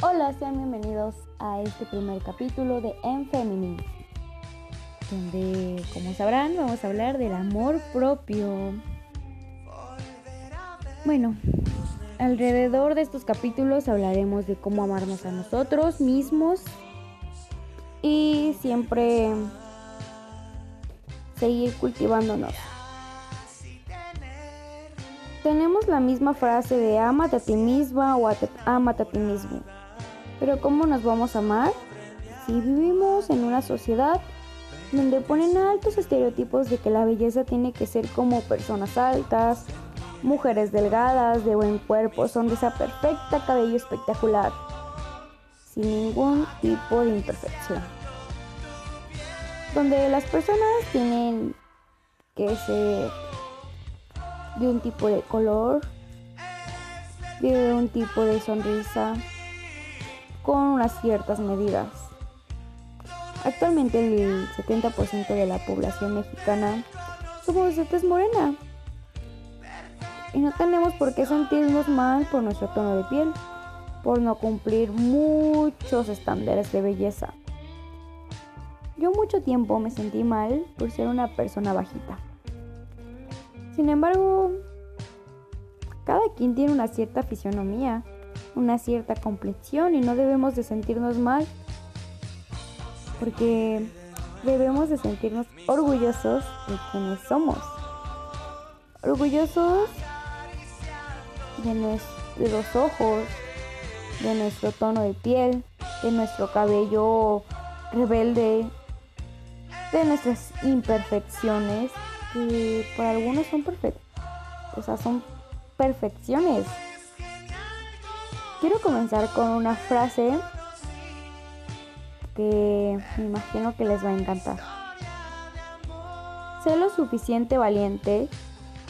Hola, sean bienvenidos a este primer capítulo de En Feminine, donde, como sabrán, vamos a hablar del amor propio. Bueno, alrededor de estos capítulos hablaremos de cómo amarnos a nosotros mismos y siempre seguir cultivándonos. Tenemos la misma frase de amate a ti misma o amate a ti mismo. Pero ¿cómo nos vamos a amar si vivimos en una sociedad donde ponen altos estereotipos de que la belleza tiene que ser como personas altas, mujeres delgadas, de buen cuerpo, sonrisa perfecta, cabello espectacular, sin ningún tipo de imperfección? Donde las personas tienen que ser de un tipo de color, de un tipo de sonrisa, con unas ciertas medidas. Actualmente el 70% de la población mexicana somos de tez morena. Y no tenemos por qué sentirnos mal por nuestro tono de piel, por no cumplir muchos estándares de belleza. Yo mucho tiempo me sentí mal por ser una persona bajita. Sin embargo, cada quien tiene una cierta fisionomía una cierta complexión y no debemos de sentirnos mal porque debemos de sentirnos orgullosos de quienes somos. Orgullosos de nuestros ojos, de nuestro tono de piel, de nuestro cabello rebelde, de nuestras imperfecciones, que para algunos son perfectas, o sea, son perfecciones. Quiero comenzar con una frase que me imagino que les va a encantar. Sé lo suficiente valiente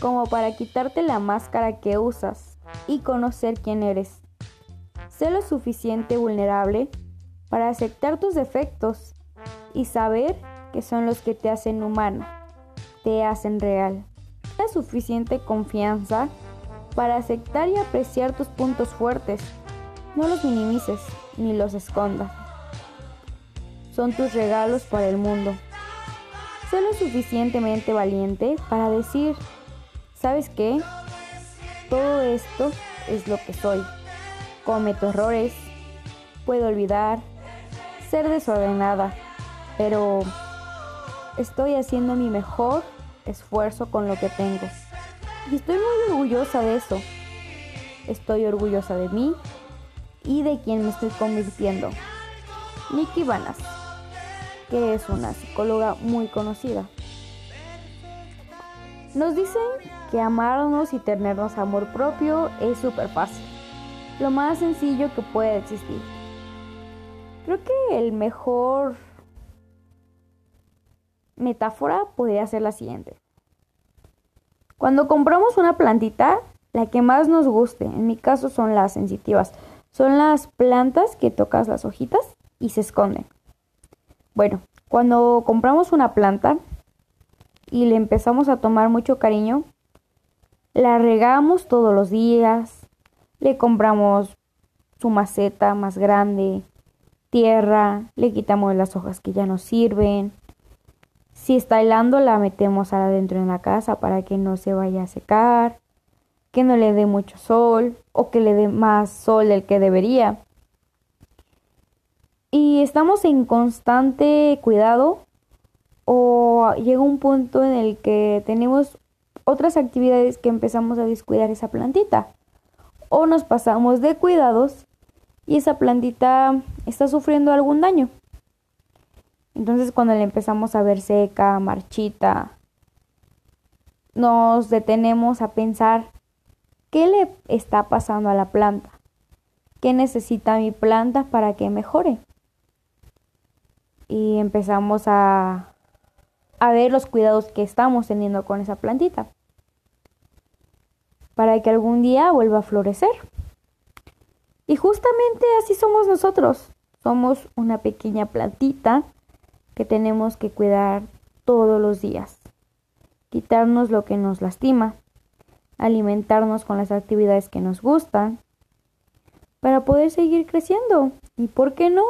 como para quitarte la máscara que usas y conocer quién eres. Sé lo suficiente vulnerable para aceptar tus defectos y saber que son los que te hacen humano, te hacen real. La suficiente confianza para aceptar y apreciar tus puntos fuertes. No los minimices ni los escondas. Son tus regalos para el mundo. Sé lo suficientemente valiente para decir, ¿sabes qué? Todo esto es lo que soy. Cometo errores, puedo olvidar, ser desordenada, pero estoy haciendo mi mejor esfuerzo con lo que tengo. Y estoy muy orgullosa de eso. Estoy orgullosa de mí y de quien me estoy convirtiendo. Nikki Vanas, que es una psicóloga muy conocida. Nos dicen que amarnos y tenernos amor propio es súper fácil, lo más sencillo que puede existir. Creo que el mejor metáfora podría ser la siguiente. Cuando compramos una plantita, la que más nos guste, en mi caso son las sensitivas, son las plantas que tocas las hojitas y se esconden. Bueno, cuando compramos una planta y le empezamos a tomar mucho cariño, la regamos todos los días, le compramos su maceta más grande, tierra, le quitamos las hojas que ya no sirven, si está helando, la metemos adentro en la casa para que no se vaya a secar, que no le dé mucho sol o que le dé más sol del que debería. Y estamos en constante cuidado o llega un punto en el que tenemos otras actividades que empezamos a descuidar esa plantita. O nos pasamos de cuidados y esa plantita está sufriendo algún daño. Entonces cuando le empezamos a ver seca, marchita, nos detenemos a pensar qué le está pasando a la planta, qué necesita mi planta para que mejore. Y empezamos a, a ver los cuidados que estamos teniendo con esa plantita para que algún día vuelva a florecer. Y justamente así somos nosotros. Somos una pequeña plantita que tenemos que cuidar todos los días. Quitarnos lo que nos lastima, alimentarnos con las actividades que nos gustan, para poder seguir creciendo y, ¿por qué no?,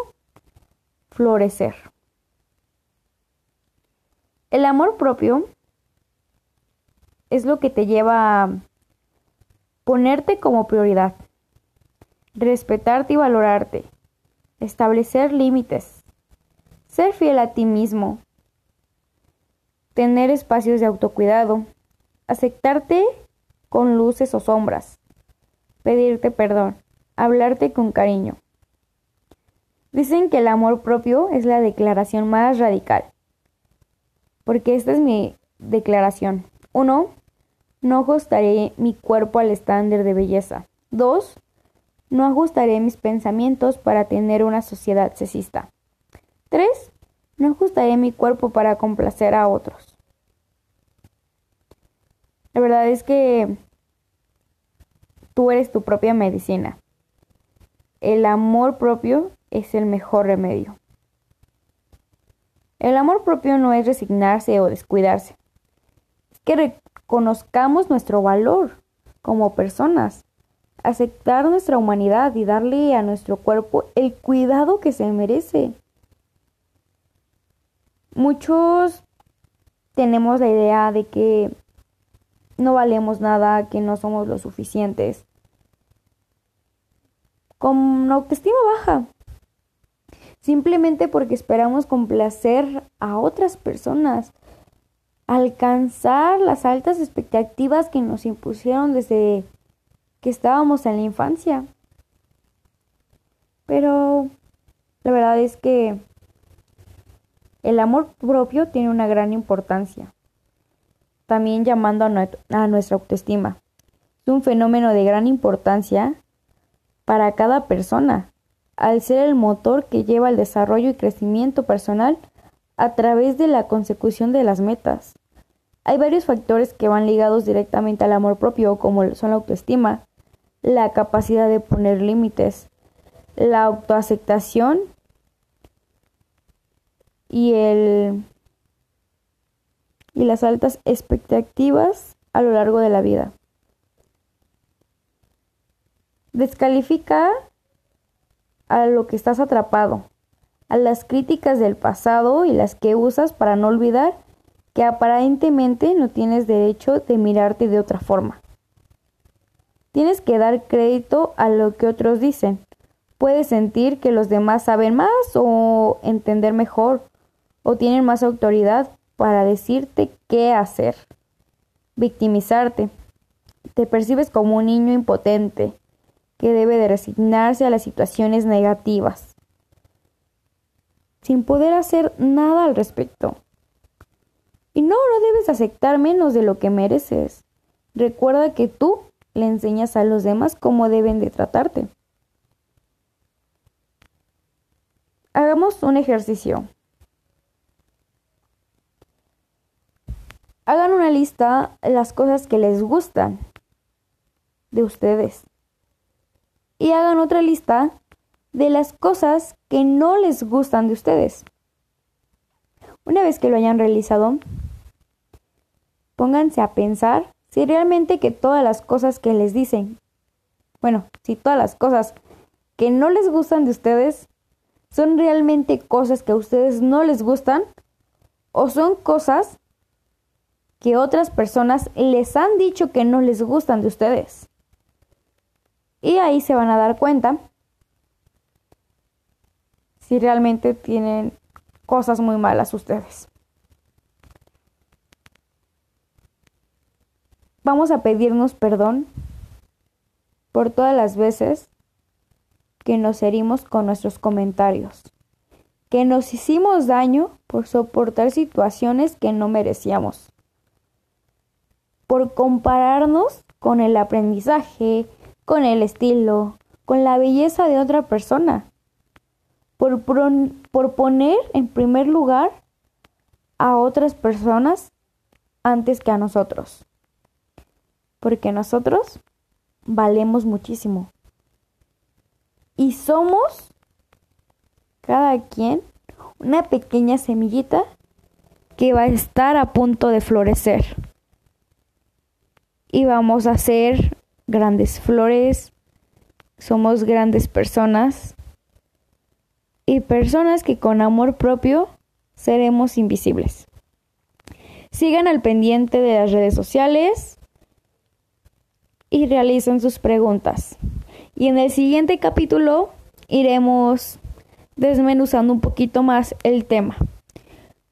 florecer. El amor propio es lo que te lleva a ponerte como prioridad, respetarte y valorarte, establecer límites, ser fiel a ti mismo, tener espacios de autocuidado, aceptarte con luces o sombras, pedirte perdón, hablarte con cariño. Dicen que el amor propio es la declaración más radical, porque esta es mi declaración. Uno, no ajustaré mi cuerpo al estándar de belleza. Dos, no ajustaré mis pensamientos para tener una sociedad sexista. Tres, no ajustaré mi cuerpo para complacer a otros. La verdad es que tú eres tu propia medicina. El amor propio es el mejor remedio. El amor propio no es resignarse o descuidarse. Es que reconozcamos nuestro valor como personas, aceptar nuestra humanidad y darle a nuestro cuerpo el cuidado que se merece. Muchos tenemos la idea de que no valemos nada, que no somos lo suficientes. Con autoestima baja. Simplemente porque esperamos complacer a otras personas. Alcanzar las altas expectativas que nos impusieron desde que estábamos en la infancia. Pero la verdad es que el amor propio tiene una gran importancia también llamando a, nuestra autoestima. Es un fenómeno de gran importancia para cada persona, al ser el motor que lleva el desarrollo y crecimiento personal a través de la consecución de las metas. Hay varios factores que van ligados directamente al amor propio, como son la autoestima, la capacidad de poner límites, la autoaceptación y el y las altas expectativas a lo largo de la vida. Descalifica a lo que estás atrapado, a las críticas del pasado y las que usas para no olvidar que aparentemente no tienes derecho de mirarte de otra forma. Tienes que dar crédito a lo que otros dicen. Puedes sentir que los demás saben más o entender mejor o tienen más autoridad, para decirte qué hacer. Victimizarte. Te percibes como un niño impotente que debe de resignarse a las situaciones negativas, sin poder hacer nada al respecto. Y no, no debes aceptar menos de lo que mereces. Recuerda que tú le enseñas a los demás cómo deben de tratarte. Hagamos un ejercicio. Hagan una lista de las cosas que les gustan de ustedes. Y hagan otra lista de las cosas que no les gustan de ustedes. Una vez que lo hayan realizado, pónganse a pensar si realmente que todas las cosas que les dicen, bueno, si todas las cosas que no les gustan de ustedes son realmente cosas que a ustedes no les gustan o son cosas que otras personas les han dicho que no les gustan de ustedes. Y ahí se van a dar cuenta si realmente tienen cosas muy malas ustedes. Vamos a pedirnos perdón por todas las veces que nos herimos con nuestros comentarios, que nos hicimos daño por soportar situaciones que no merecíamos por compararnos con el aprendizaje, con el estilo, con la belleza de otra persona, por, por poner en primer lugar a otras personas antes que a nosotros. Porque nosotros valemos muchísimo. Y somos cada quien una pequeña semillita que va a estar a punto de florecer y vamos a hacer grandes flores somos grandes personas y personas que con amor propio seremos invisibles. Sigan al pendiente de las redes sociales y realicen sus preguntas. Y en el siguiente capítulo iremos desmenuzando un poquito más el tema.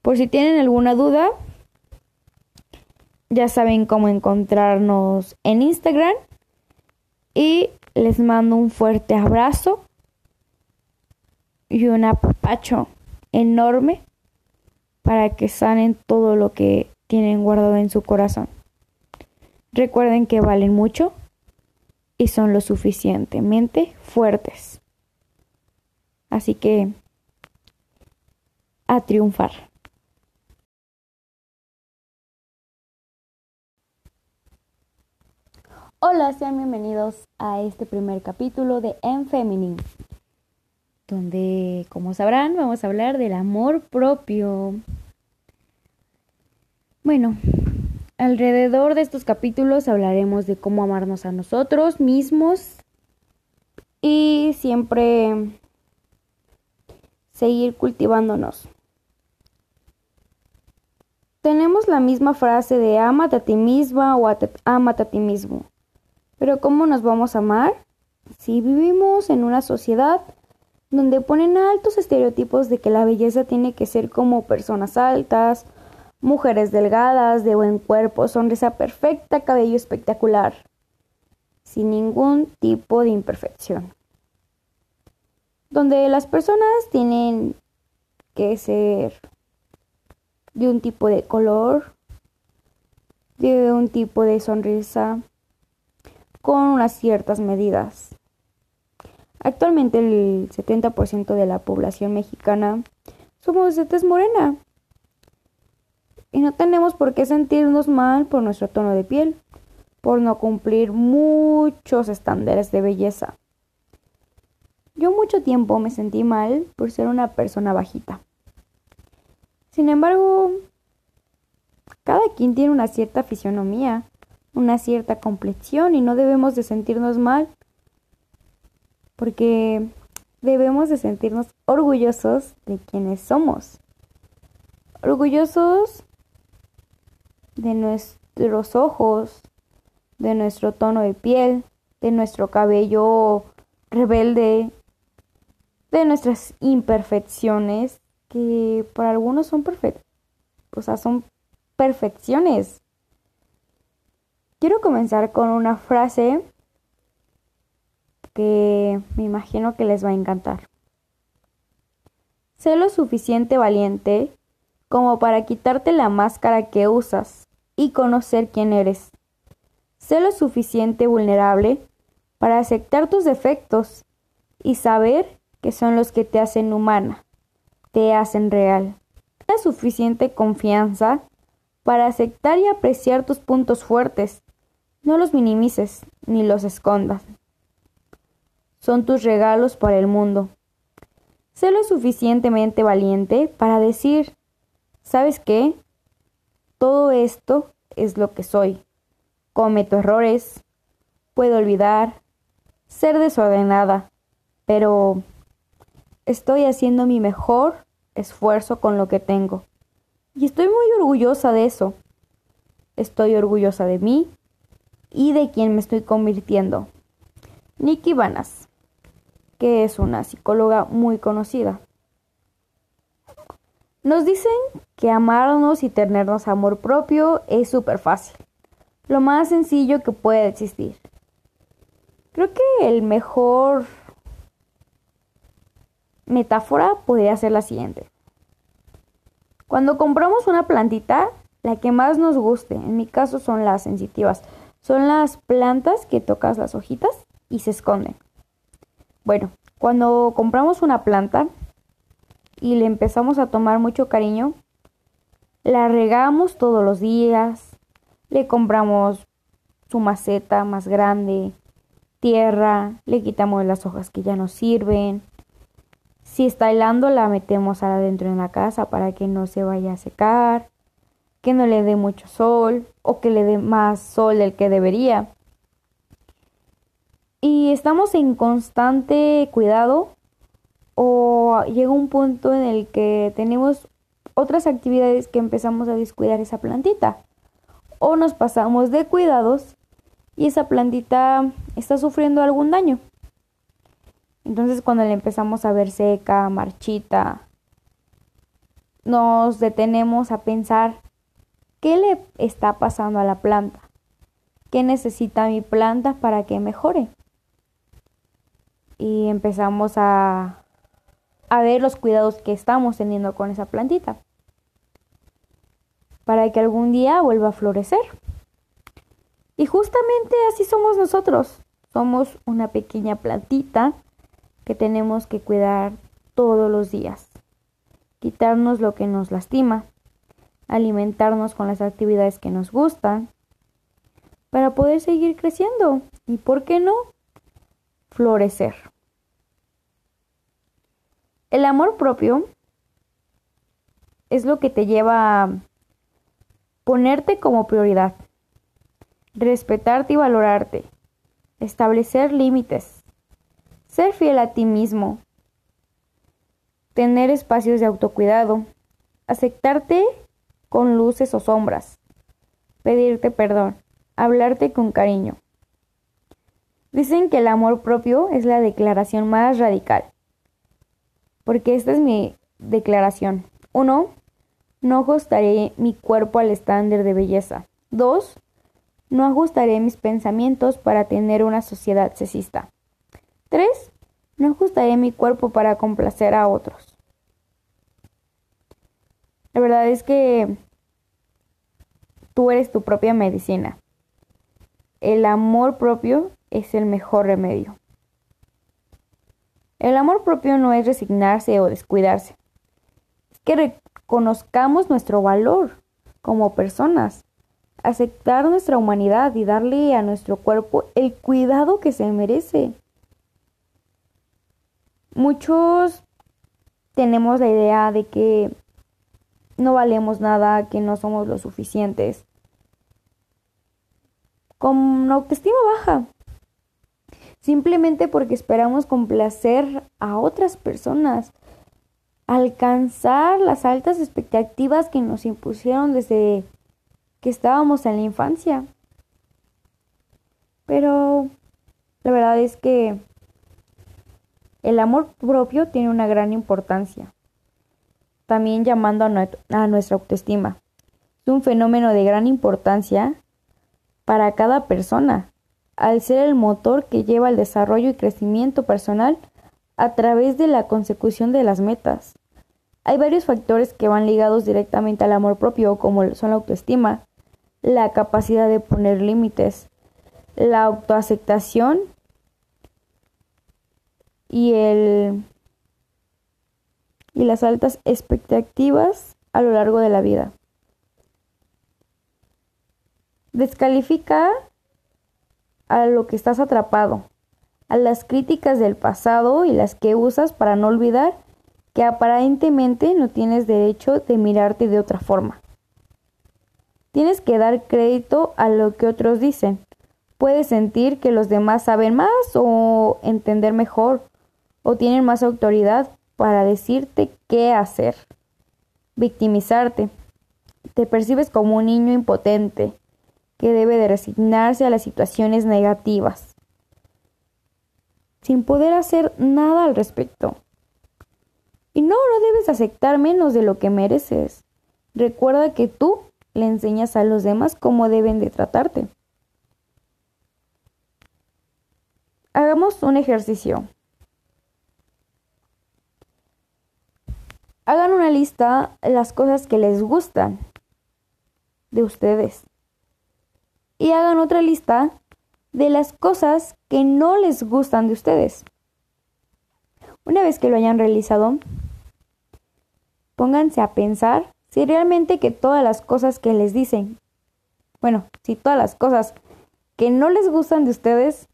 Por si tienen alguna duda, ya saben cómo encontrarnos en Instagram y les mando un fuerte abrazo y un apapacho enorme para que sanen todo lo que tienen guardado en su corazón. Recuerden que valen mucho y son lo suficientemente fuertes. Así que a triunfar. Hola, sean bienvenidos a este primer capítulo de En Feminine, donde, como sabrán, vamos a hablar del amor propio. Bueno, alrededor de estos capítulos hablaremos de cómo amarnos a nosotros mismos y siempre seguir cultivándonos. Tenemos la misma frase de amate a ti misma o amate a ti mismo. Pero ¿cómo nos vamos a amar si vivimos en una sociedad donde ponen altos estereotipos de que la belleza tiene que ser como personas altas, mujeres delgadas, de buen cuerpo, sonrisa perfecta, cabello espectacular, sin ningún tipo de imperfección? Donde las personas tienen que ser de un tipo de color, de un tipo de sonrisa, con unas ciertas medidas. Actualmente el 70% de la población mexicana somos de tez morena. Y no tenemos por qué sentirnos mal por nuestro tono de piel, por no cumplir muchos estándares de belleza. Yo mucho tiempo me sentí mal por ser una persona bajita. Sin embargo, cada quien tiene una cierta fisionomía una cierta complexión y no debemos de sentirnos mal porque debemos de sentirnos orgullosos de quienes somos. Orgullosos de nuestros ojos, de nuestro tono de piel, de nuestro cabello rebelde, de nuestras imperfecciones, que para algunos son perfectas, o sea, son perfecciones. Quiero comenzar con una frase que me imagino que les va a encantar. Sé lo suficiente valiente como para quitarte la máscara que usas y conocer quién eres. Sé lo suficiente vulnerable para aceptar tus defectos y saber que son los que te hacen humana, te hacen real. La suficiente confianza para aceptar y apreciar tus puntos fuertes no los minimices ni los escondas. Son tus regalos para el mundo. Sé lo suficientemente valiente para decir, ¿sabes qué? Todo esto es lo que soy. Cometo errores, puedo olvidar, ser desordenada, pero estoy haciendo mi mejor esfuerzo con lo que tengo. Y estoy muy orgullosa de eso. Estoy orgullosa de mí y de quién me estoy convirtiendo. Nikki Vanas, que es una psicóloga muy conocida. Nos dicen que amarnos y tenernos amor propio es súper fácil, lo más sencillo que puede existir. Creo que el mejor metáfora podría ser la siguiente. Cuando compramos una plantita, la que más nos guste, en mi caso son las sensitivas, son las plantas que tocas las hojitas y se esconden. Bueno, cuando compramos una planta y le empezamos a tomar mucho cariño, la regamos todos los días, le compramos su maceta más grande, tierra, le quitamos las hojas que ya no sirven. Si está helando, la metemos adentro en la casa para que no se vaya a secar que no le dé mucho sol o que le dé más sol del que debería. y estamos en constante cuidado o llega un punto en el que tenemos otras actividades que empezamos a descuidar esa plantita o nos pasamos de cuidados y esa plantita está sufriendo algún daño. Entonces cuando le empezamos a ver seca, marchita, nos detenemos a pensar qué le está pasando a la planta, qué necesita mi planta para que mejore. Y empezamos a, a ver los cuidados que estamos teniendo con esa plantita para que algún día vuelva a florecer. Y justamente así somos nosotros. Somos una pequeña plantita que tenemos que cuidar todos los días. Quitarnos lo que nos lastima, alimentarnos con las actividades que nos gustan, para poder seguir creciendo y, ¿por qué no?, florecer. El amor propio es lo que te lleva a ponerte como prioridad, respetarte y valorarte, establecer límites, ser fiel a ti mismo, tener espacios de autocuidado, aceptarte con luces o sombras, pedirte perdón, hablarte con cariño. Dicen que el amor propio es la declaración más radical, porque esta es mi declaración. Uno, no ajustaré mi cuerpo al estándar de belleza. 2. No ajustaré mis pensamientos para tener una sociedad sexista. 3. No ajustaré mi cuerpo para complacer a otros. La verdad es que tú eres tu propia medicina. El amor propio es el mejor remedio. El amor propio no es resignarse o descuidarse. Es que conozcamos nuestro valor como personas, aceptar nuestra humanidad y darle a nuestro cuerpo el cuidado que se merece. Muchos tenemos la idea de que no valemos nada, que no somos lo suficientes. Con autoestima baja. Simplemente porque esperamos complacer a otras personas alcanzar las altas expectativas que nos impusieron desde que estábamos en la infancia. Pero la verdad es que el amor propio tiene una gran importancia, también llamando a, nuestra autoestima. Es un fenómeno de gran importancia para cada persona, al ser el motor que lleva el desarrollo y crecimiento personal a través de la consecución de las metas. Hay varios factores que van ligados directamente al amor propio, como son la autoestima, la capacidad de poner límites, la autoaceptación y el y las altas expectativas a lo largo de la vida. Descalifica a lo que estás atrapado, a las críticas del pasado y las que usas para no olvidar que aparentemente no tienes derecho de mirarte de otra forma. Tienes que dar crédito a lo que otros dicen. Puedes sentir que los demás saben más o entender mejor o tienen más autoridad para decirte qué hacer. Victimizarte. Te percibes como un niño impotente que debe de resignarse a las situaciones negativas sin poder hacer nada al respecto. Y no, no debes aceptar menos de lo que mereces. Recuerda que tú le enseñas a los demás cómo deben de tratarte. Hagamos un ejercicio. Hagan una lista las cosas que les gustan de ustedes. Y hagan otra lista de las cosas que no les gustan de ustedes. Una vez que lo hayan realizado, pónganse a pensar si realmente que todas las cosas que les dicen, bueno, si todas las cosas que no les gustan de ustedes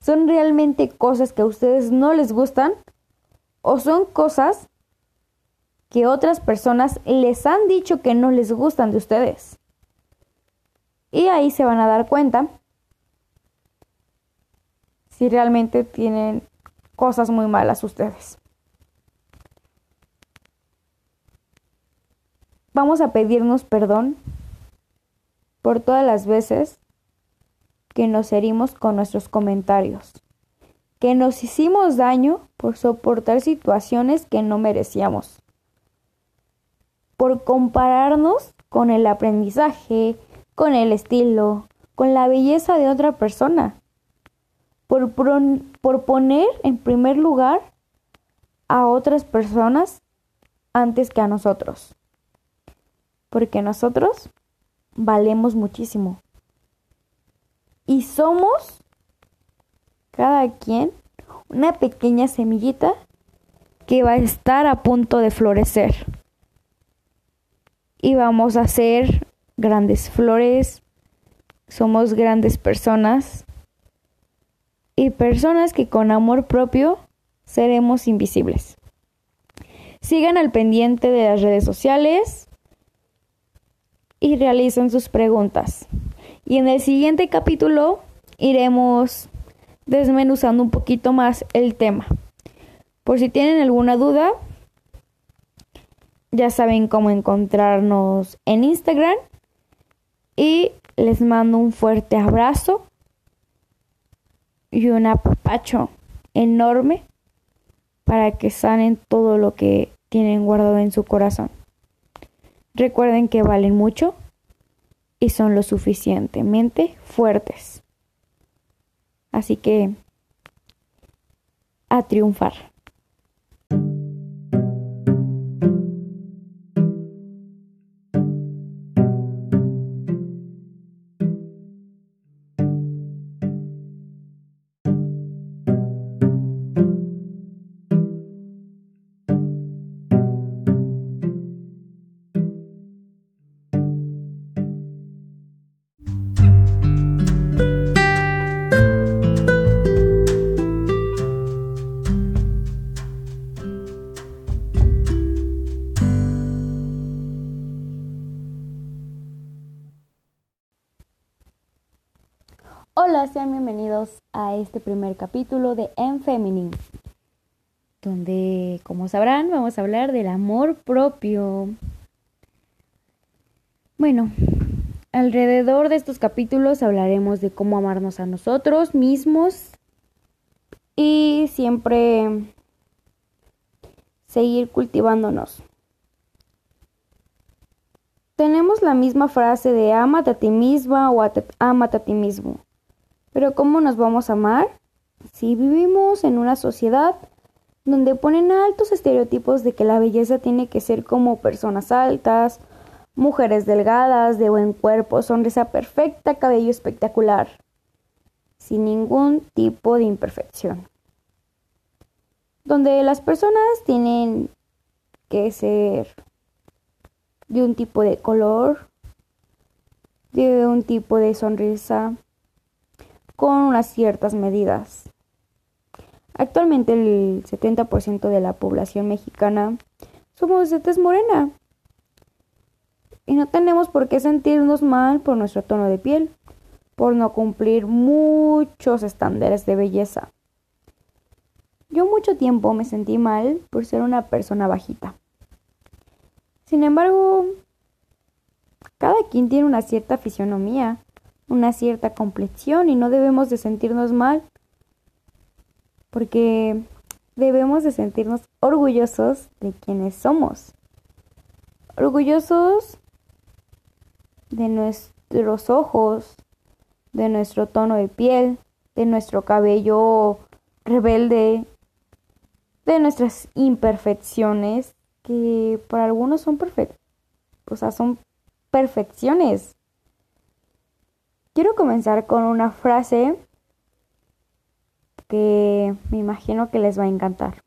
son realmente cosas que a ustedes no les gustan o son cosas que otras personas les han dicho que no les gustan de ustedes. Y ahí se van a dar cuenta si realmente tienen cosas muy malas ustedes. Vamos a pedirnos perdón por todas las veces que nos herimos con nuestros comentarios, que nos hicimos daño por soportar situaciones que no merecíamos, por compararnos con el aprendizaje, con el estilo, con la belleza de otra persona, por, por poner en primer lugar a otras personas antes que a nosotros. Porque nosotros valemos muchísimo. Y somos cada quien una pequeña semillita que va a estar a punto de florecer. Y vamos a ser grandes flores, somos grandes personas y personas que con amor propio seremos invisibles. Sigan al pendiente de las redes sociales y realicen sus preguntas. Y en el siguiente capítulo iremos desmenuzando un poquito más el tema. Por si tienen alguna duda, ya saben cómo encontrarnos en Instagram y les mando un fuerte abrazo y un apapacho enorme para que sanen todo lo que tienen guardado en su corazón. Recuerden que valen mucho y son lo suficientemente fuertes. Así que a triunfar. Hola, sean bienvenidos a este primer capítulo de En Feminine, donde, como sabrán, vamos a hablar del amor propio. Bueno, alrededor de estos capítulos hablaremos de cómo amarnos a nosotros mismos y siempre seguir cultivándonos. Tenemos la misma frase de amate a ti misma o amate a ti mismo. Pero ¿cómo nos vamos a amar si vivimos en una sociedad donde ponen altos estereotipos de que la belleza tiene que ser como personas altas, mujeres delgadas, de buen cuerpo, sonrisa perfecta, cabello espectacular, sin ningún tipo de imperfección? Donde las personas tienen que ser de un tipo de color, de un tipo de sonrisa, con unas ciertas medidas. Actualmente el 70% de la población mexicana somos de tez morena. Y no tenemos por qué sentirnos mal por nuestro tono de piel, por no cumplir muchos estándares de belleza. Yo mucho tiempo me sentí mal por ser una persona bajita. Sin embargo, cada quien tiene una cierta fisionomía una cierta complexión y no debemos de sentirnos mal porque debemos de sentirnos orgullosos de quienes somos. Orgullosos de nuestros ojos, de nuestro tono de piel, de nuestro cabello rebelde, de nuestras imperfecciones, que para algunos son perfectas, o sea, son perfecciones. Quiero comenzar con una frase que me imagino que les va a encantar.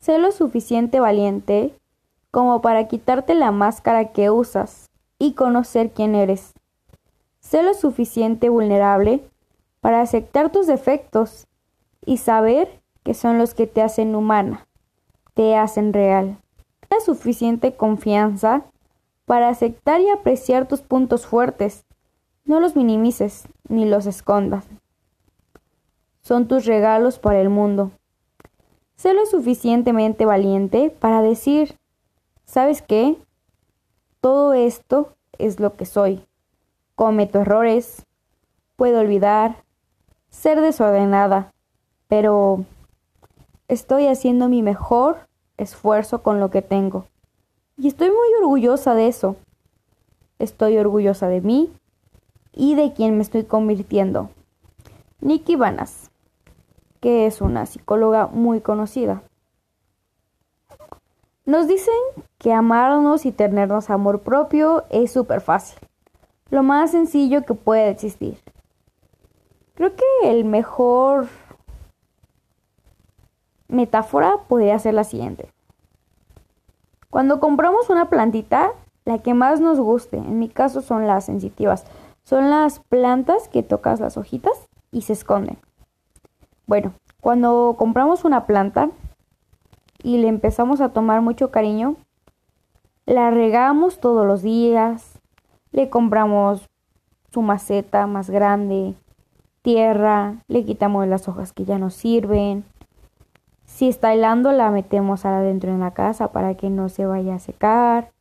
Sé lo suficiente valiente como para quitarte la máscara que usas y conocer quién eres. Sé lo suficiente vulnerable para aceptar tus defectos y saber que son los que te hacen humana, te hacen real. La suficiente confianza para aceptar y apreciar tus puntos fuertes no los minimices ni los escondas. son tus regalos para el mundo. Sé lo suficientemente valiente para decir, ¿sabes qué? Todo esto es lo que soy. Cometo errores, puedo olvidar, ser desordenada, pero estoy haciendo mi mejor esfuerzo con lo que tengo. Y estoy muy orgullosa de eso. Estoy orgullosa de mí y de quien me estoy convirtiendo. Nikki Vanas, que es una psicóloga muy conocida. Nos dicen que amarnos y tenernos amor propio es súper fácil, lo más sencillo que puede existir. Creo que el mejor metáfora podría ser la siguiente. Cuando compramos una plantita, la que más nos guste, en mi caso son las sensitivas, son las plantas que tocas las hojitas y se esconden. Bueno, cuando compramos una planta y le empezamos a tomar mucho cariño, la regamos todos los días, le compramos su maceta más grande, tierra, le quitamos las hojas que ya no sirven, si está helando, la metemos adentro en la casa para que no se vaya a secar,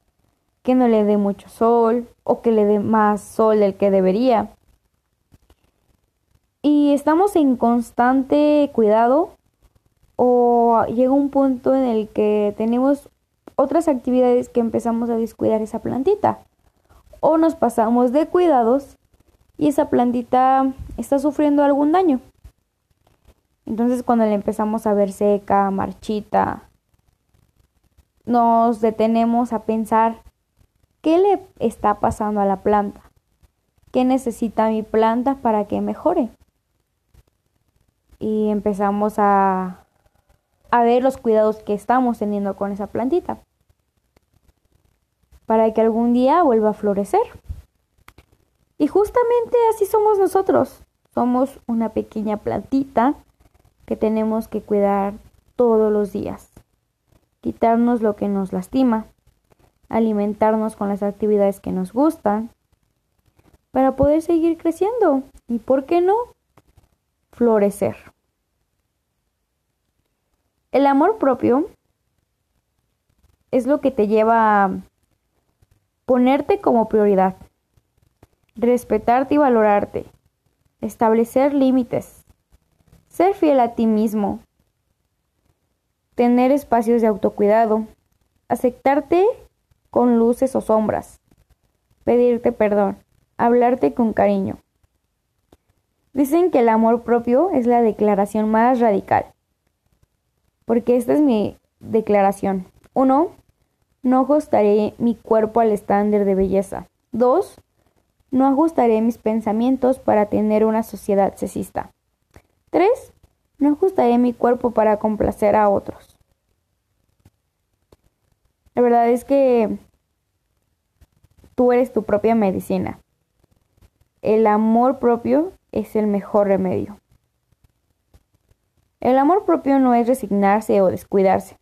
que no le dé mucho sol o que le dé más sol del que debería. Y estamos en constante cuidado o llega un punto en el que tenemos otras actividades que empezamos a descuidar esa plantita. O nos pasamos de cuidados y esa plantita está sufriendo algún daño. Entonces cuando la empezamos a ver seca, marchita, nos detenemos a pensar qué le está pasando a la planta, qué necesita mi planta para que mejore. Y empezamos a, a ver los cuidados que estamos teniendo con esa plantita para que algún día vuelva a florecer. Y justamente así somos nosotros. Somos una pequeña plantita que tenemos que cuidar todos los días. Quitarnos lo que nos lastima, alimentarnos con las actividades que nos gustan, para poder seguir creciendo y, ¿por qué no?, florecer. El amor propio es lo que te lleva a ponerte como prioridad, respetarte y valorarte, establecer límites, ser fiel a ti mismo. Tener espacios de autocuidado. Aceptarte con luces o sombras. Pedirte perdón. Hablarte con cariño. Dicen que el amor propio es la declaración más radical. Porque esta es mi declaración. Uno, No ajustaré mi cuerpo al estándar de belleza. Dos, No ajustaré mis pensamientos para tener una sociedad sexista. 3. No ajustaré mi cuerpo para complacer a otros. La verdad es que tú eres tu propia medicina. El amor propio es el mejor remedio. El amor propio no es resignarse o descuidarse.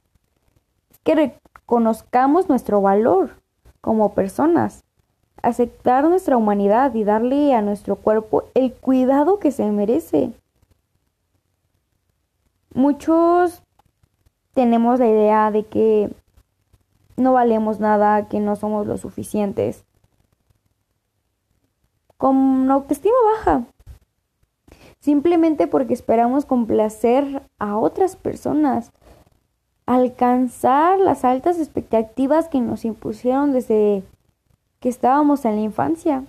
Es que reconozcamos nuestro valor como personas, aceptar nuestra humanidad y darle a nuestro cuerpo el cuidado que se merece. Muchos tenemos la idea de que no valemos nada, que no somos lo suficientes. Con autoestima baja. Simplemente porque esperamos complacer a otras personas. Alcanzar las altas expectativas que nos impusieron desde que estábamos en la infancia.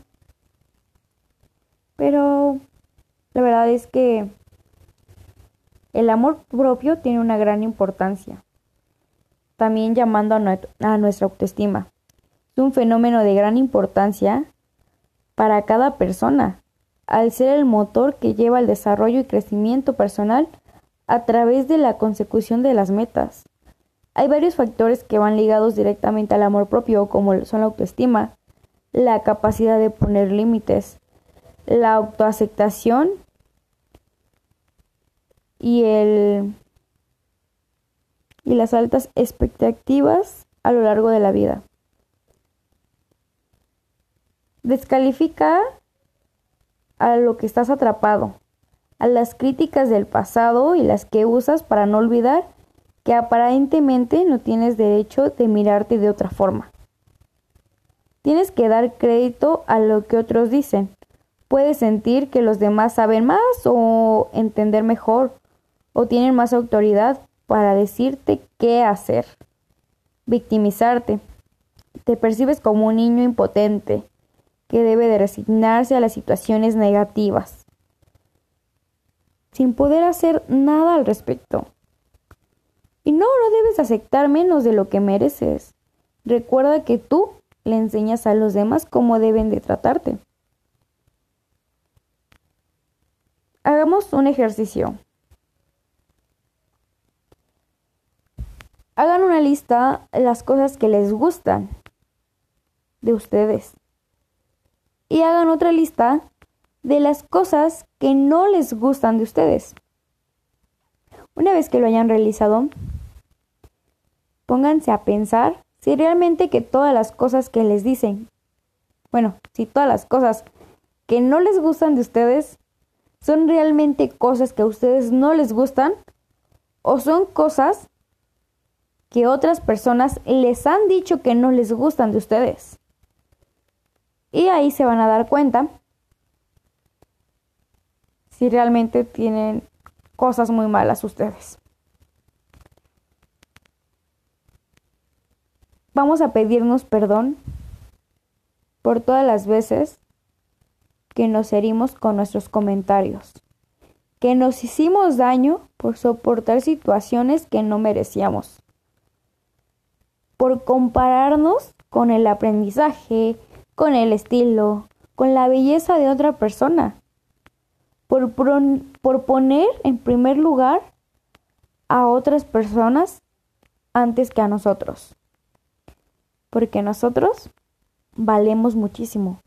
Pero la verdad es que el amor propio tiene una gran importancia, también llamando a, nuestra autoestima. Es un fenómeno de gran importancia para cada persona, al ser el motor que lleva al desarrollo y crecimiento personal a través de la consecución de las metas. Hay varios factores que van ligados directamente al amor propio, como son la autoestima, la capacidad de poner límites, la autoaceptación y el y las altas expectativas a lo largo de la vida. Descalifica a lo que estás atrapado, a las críticas del pasado y las que usas para no olvidar que aparentemente no tienes derecho de mirarte de otra forma. Tienes que dar crédito a lo que otros dicen. Puedes sentir que los demás saben más o entender mejor o tienen más autoridad para decirte qué hacer. Victimizarte. Te percibes como un niño impotente que debe de resignarse a las situaciones negativas sin poder hacer nada al respecto. Y no, no debes aceptar menos de lo que mereces. Recuerda que tú le enseñas a los demás cómo deben de tratarte. Hagamos un ejercicio. Hagan una lista de las cosas que les gustan de ustedes. Y hagan otra lista de las cosas que no les gustan de ustedes. Una vez que lo hayan realizado, pónganse a pensar si realmente que todas las cosas que les dicen, bueno, si todas las cosas que no les gustan de ustedes son realmente cosas que a ustedes no les gustan o son cosas que otras personas les han dicho que no les gustan de ustedes. Y ahí se van a dar cuenta si realmente tienen cosas muy malas ustedes. Vamos a pedirnos perdón por todas las veces que nos herimos con nuestros comentarios, que nos hicimos daño por soportar situaciones que no merecíamos, por compararnos con el aprendizaje, con el estilo, con la belleza de otra persona, por, por poner en primer lugar a otras personas antes que a nosotros porque nosotros valemos muchísimo.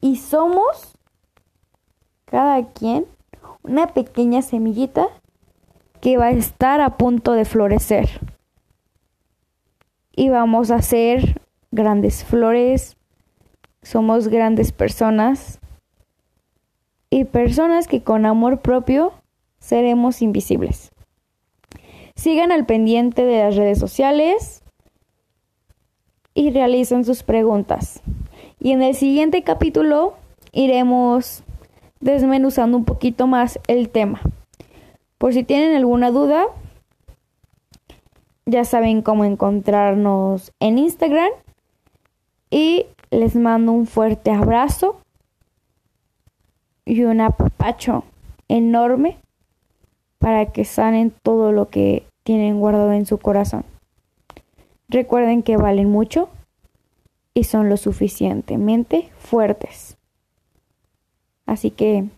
Y somos cada quien una pequeña semillita que va a estar a punto de florecer. Y vamos a ser grandes flores, somos grandes personas y personas que con amor propio seremos invisibles. Sigan al pendiente de las redes sociales, y realicen sus preguntas. Y en el siguiente capítulo iremos desmenuzando un poquito más el tema. Por si tienen alguna duda, ya saben cómo encontrarnos en Instagram. Y les mando un fuerte abrazo y un apapacho enorme para que sanen todo lo que tienen guardado en su corazón. Recuerden que valen mucho y son lo suficientemente fuertes. Así que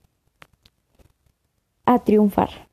a triunfar.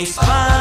Mis manos,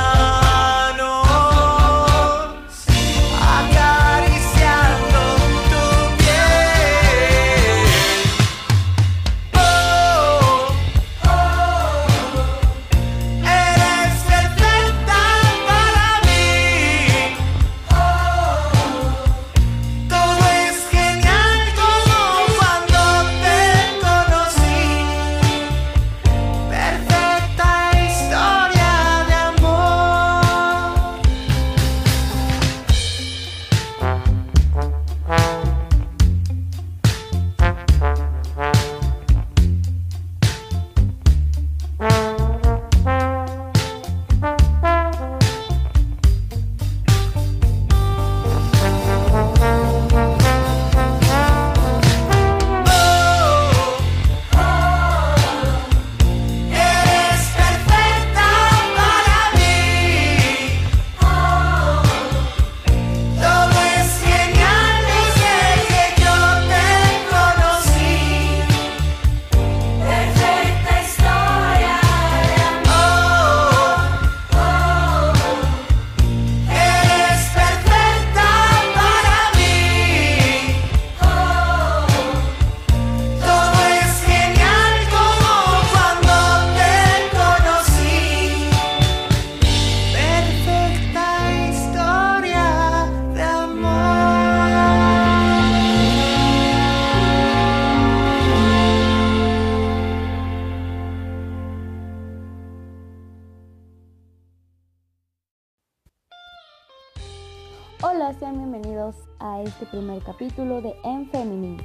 este primer capítulo de En Feminine,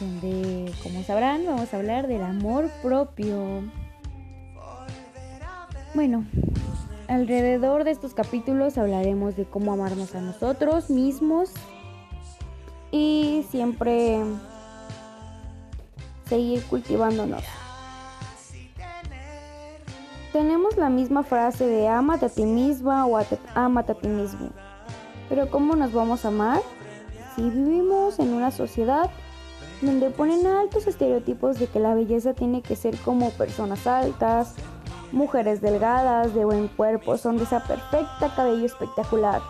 donde, como sabrán, vamos a hablar del amor propio. Bueno, alrededor de estos capítulos hablaremos de cómo amarnos a nosotros mismos y siempre seguir cultivándonos. Tenemos la misma frase de ámate a ti misma o a te- ámate a ti mismo. Pero ¿cómo nos vamos a amar si vivimos en una sociedad donde ponen altos estereotipos de que la belleza tiene que ser como personas altas, mujeres delgadas, de buen cuerpo, sonrisa perfecta, cabello espectacular,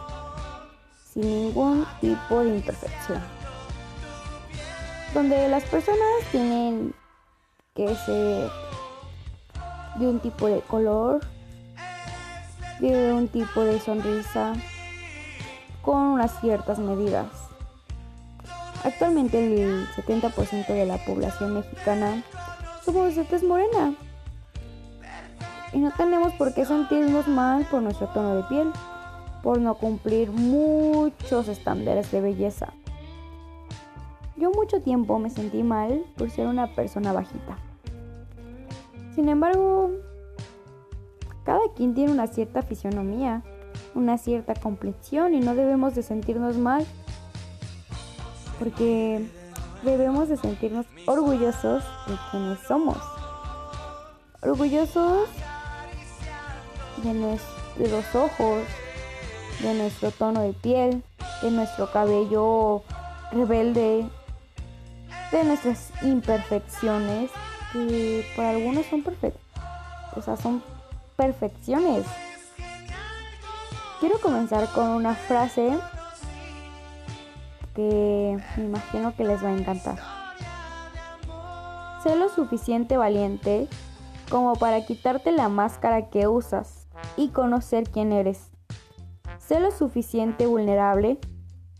sin ningún tipo de imperfección? Donde las personas tienen que ser de un tipo de color, de un tipo de sonrisa, con unas ciertas medidas. Actualmente el 70% de la población mexicana somos de tez morena. Y no tenemos por qué sentirnos mal por nuestro tono de piel, por no cumplir muchos estándares de belleza. Yo mucho tiempo me sentí mal por ser una persona bajita. Sin embargo, cada quien tiene una cierta fisionomía, una cierta complexión y no debemos de sentirnos mal porque debemos de sentirnos orgullosos de quienes somos. Orgullosos de nuestros ojos, de nuestro tono de piel, de nuestro cabello rebelde, de nuestras imperfecciones, que para algunos son perfectas, o sea, son perfecciones. Quiero comenzar con una frase que me imagino que les va a encantar. Sé lo suficiente valiente como para quitarte la máscara que usas y conocer quién eres. Sé lo suficiente vulnerable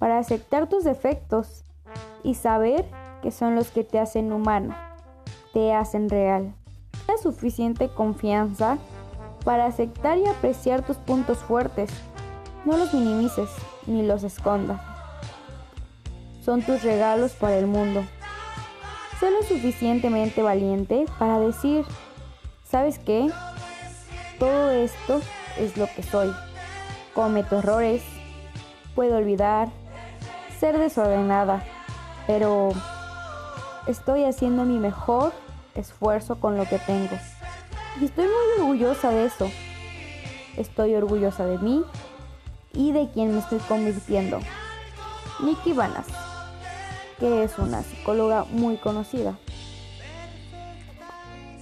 para aceptar tus defectos y saber que son los que te hacen humano, te hacen real. La suficiente confianza para aceptar y apreciar tus puntos fuertes. No los minimices ni los escondas. Son tus regalos para el mundo. Sé lo suficientemente valiente para decir, ¿sabes qué? Todo esto es lo que soy. Cometo errores, puedo olvidar, ser desordenada, pero estoy haciendo mi mejor esfuerzo con lo que tengo. Y estoy muy orgullosa de eso. Estoy orgullosa de mí y de quien me estoy convirtiendo. Nikki Vanas, que es una psicóloga muy conocida.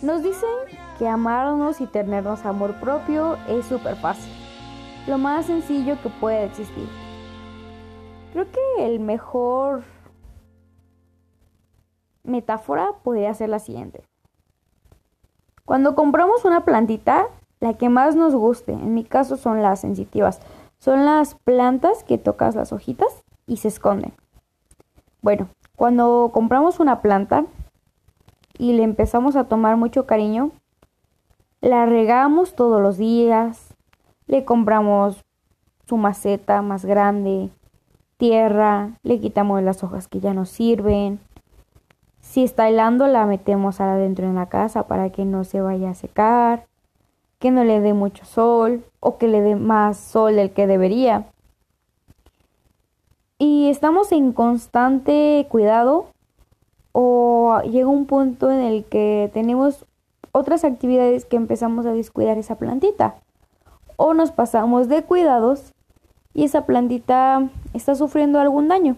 Nos dicen que amarnos y tenernos amor propio es súper fácil, lo más sencillo que puede existir. Creo que el mejor metáfora podría ser la siguiente. Cuando compramos una plantita, la que más nos guste, en mi caso son las sensitivas, son las plantas que tocas las hojitas y se esconden. Bueno, cuando compramos una planta y le empezamos a tomar mucho cariño, la regamos todos los días, le compramos su maceta más grande, tierra, le quitamos las hojas que ya no sirven. Si está helando, la metemos adentro en la casa para que no se vaya a secar, que no le dé mucho sol o que le dé más sol del que debería. Y estamos en constante cuidado o llega un punto en el que tenemos otras actividades que empezamos a descuidar esa plantita. O nos pasamos de cuidados y esa plantita está sufriendo algún daño.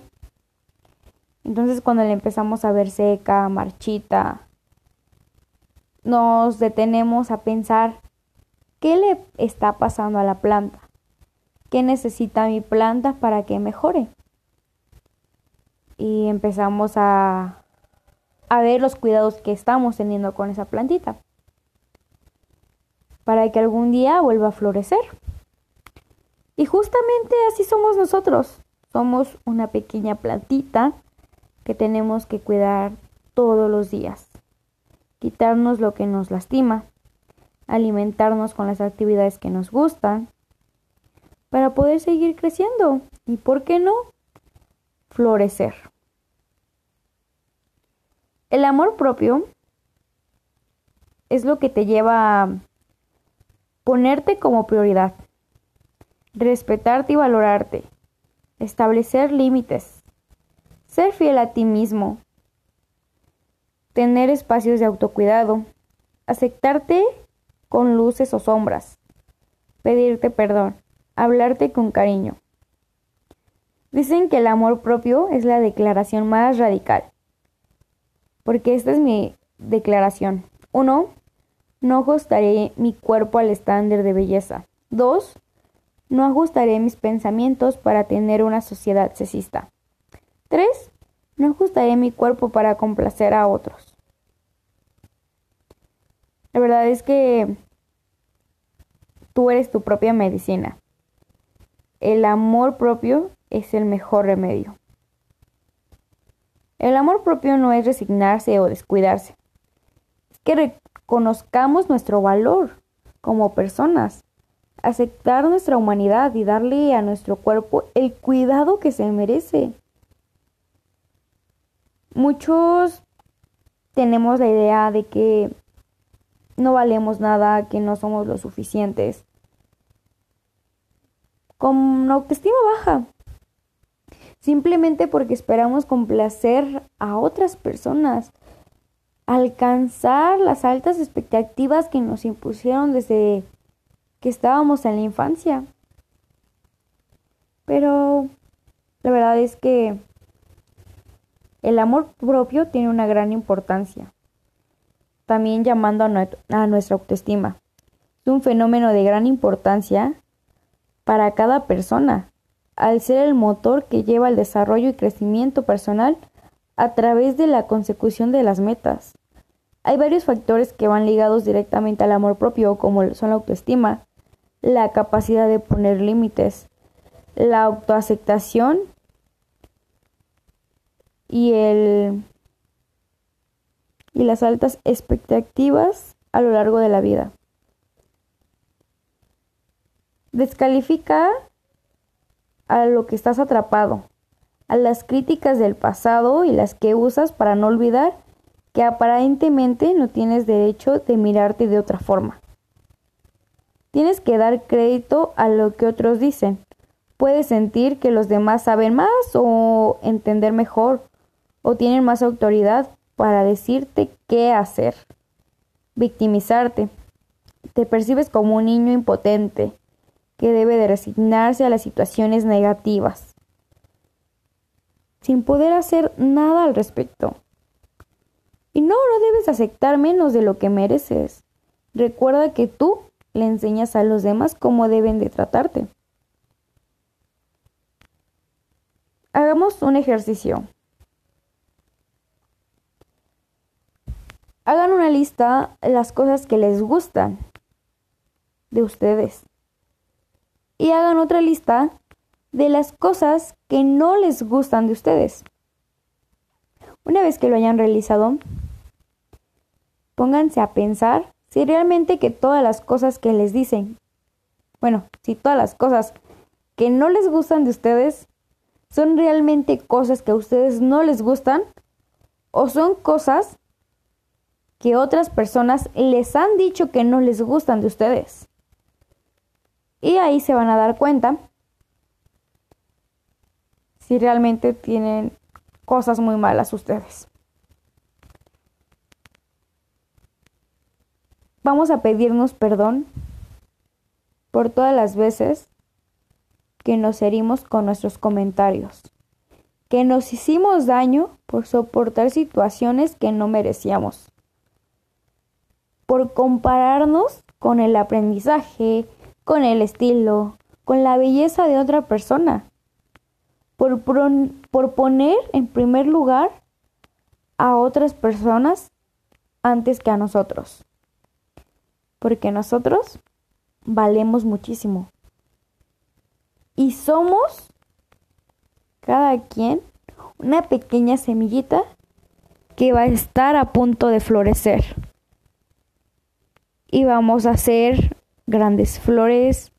Entonces cuando le empezamos a ver seca, marchita, nos detenemos a pensar qué le está pasando a la planta, qué necesita mi planta para que mejore. Y empezamos a a ver los cuidados que estamos teniendo con esa plantita para que algún día vuelva a florecer. Y justamente así somos nosotros. Somos una pequeña plantita que tenemos que cuidar todos los días. Quitarnos lo que nos lastima, alimentarnos con las actividades que nos gustan, para poder seguir creciendo y, ¿por qué no?, florecer. El amor propio es lo que te lleva a ponerte como prioridad, respetarte y valorarte, establecer límites, ser fiel a ti mismo, tener espacios de autocuidado, aceptarte con luces o sombras, pedirte perdón, hablarte con cariño. Dicen que el amor propio es la declaración más radical porque esta es mi declaración. Uno, no ajustaré mi cuerpo al estándar de belleza. Dos, no ajustaré mis pensamientos para tener una sociedad sexista. Tres, no ajustaré mi cuerpo para complacer a otros. La verdad es que tú eres tu propia medicina. El amor propio es el mejor remedio. El amor propio no es resignarse o descuidarse. Es que reconozcamos nuestro valor como personas, aceptar nuestra humanidad y darle a nuestro cuerpo el cuidado que se merece. Muchos tenemos la idea de que no valemos nada, que no somos lo suficientes. Con autoestima baja, simplemente porque esperamos complacer a otras personas, alcanzar las altas expectativas que nos impusieron desde que estábamos en la infancia. Pero la verdad es que el amor propio tiene una gran importancia, también llamando a, nuestra autoestima. Es un fenómeno de gran importancia para cada persona, al ser el motor que lleva el desarrollo y crecimiento personal a través de la consecución de las metas. Hay varios factores que van ligados directamente al amor propio, como son la autoestima, la capacidad de poner límites, la autoaceptación y el y las altas expectativas a lo largo de la vida. Descalifica a lo que estás atrapado, a las críticas del pasado y las que usas para no olvidar que aparentemente no tienes derecho de mirarte de otra forma. Tienes que dar crédito a lo que otros dicen. Puedes sentir que los demás saben más o entender mejor o tienen más autoridad para decirte qué hacer. Victimizarte. Te percibes como un niño impotente, que debe de resignarse a las situaciones negativas, sin poder hacer nada al respecto. Y no, no debes aceptar menos de lo que mereces. Recuerda que tú le enseñas a los demás cómo deben de tratarte. Hagamos un ejercicio. Hagan una lista de las cosas que les gustan de ustedes. Y hagan otra lista de las cosas que no les gustan de ustedes. Una vez que lo hayan realizado, pónganse a pensar si realmente que todas las cosas que les dicen, bueno, si todas las cosas que no les gustan de ustedes son realmente cosas que a ustedes no les gustan o son cosas que otras personas les han dicho que no les gustan de ustedes. Y ahí se van a dar cuenta si realmente tienen cosas muy malas ustedes. Vamos a pedirnos perdón por todas las veces que nos herimos con nuestros comentarios, que nos hicimos daño por soportar situaciones que no merecíamos, por compararnos con el aprendizaje, con el estilo, con la belleza de otra persona, por, por poner en primer lugar a otras personas antes que a nosotros. Porque nosotros valemos muchísimo. Y somos cada quien una pequeña semillita que va a estar a punto de florecer. Y vamos a ser grandes flores,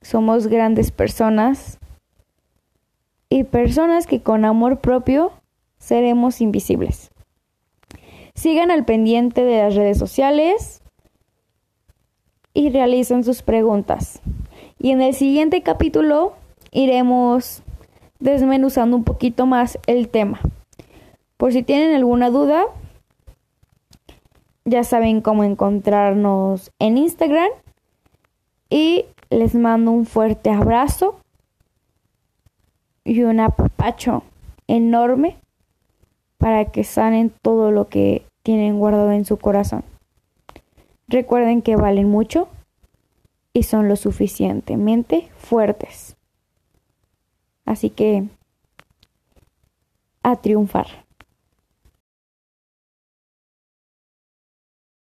somos grandes personas y personas que con amor propio seremos invisibles. Sigan al pendiente de las redes sociales y realicen sus preguntas. Y en el siguiente capítulo iremos desmenuzando un poquito más el tema. Por si tienen alguna duda, ya saben cómo encontrarnos en Instagram y les mando un fuerte abrazo y un apapacho enorme para que sanen todo lo que tienen guardado en su corazón. Recuerden que valen mucho y son lo suficientemente fuertes. Así que a triunfar.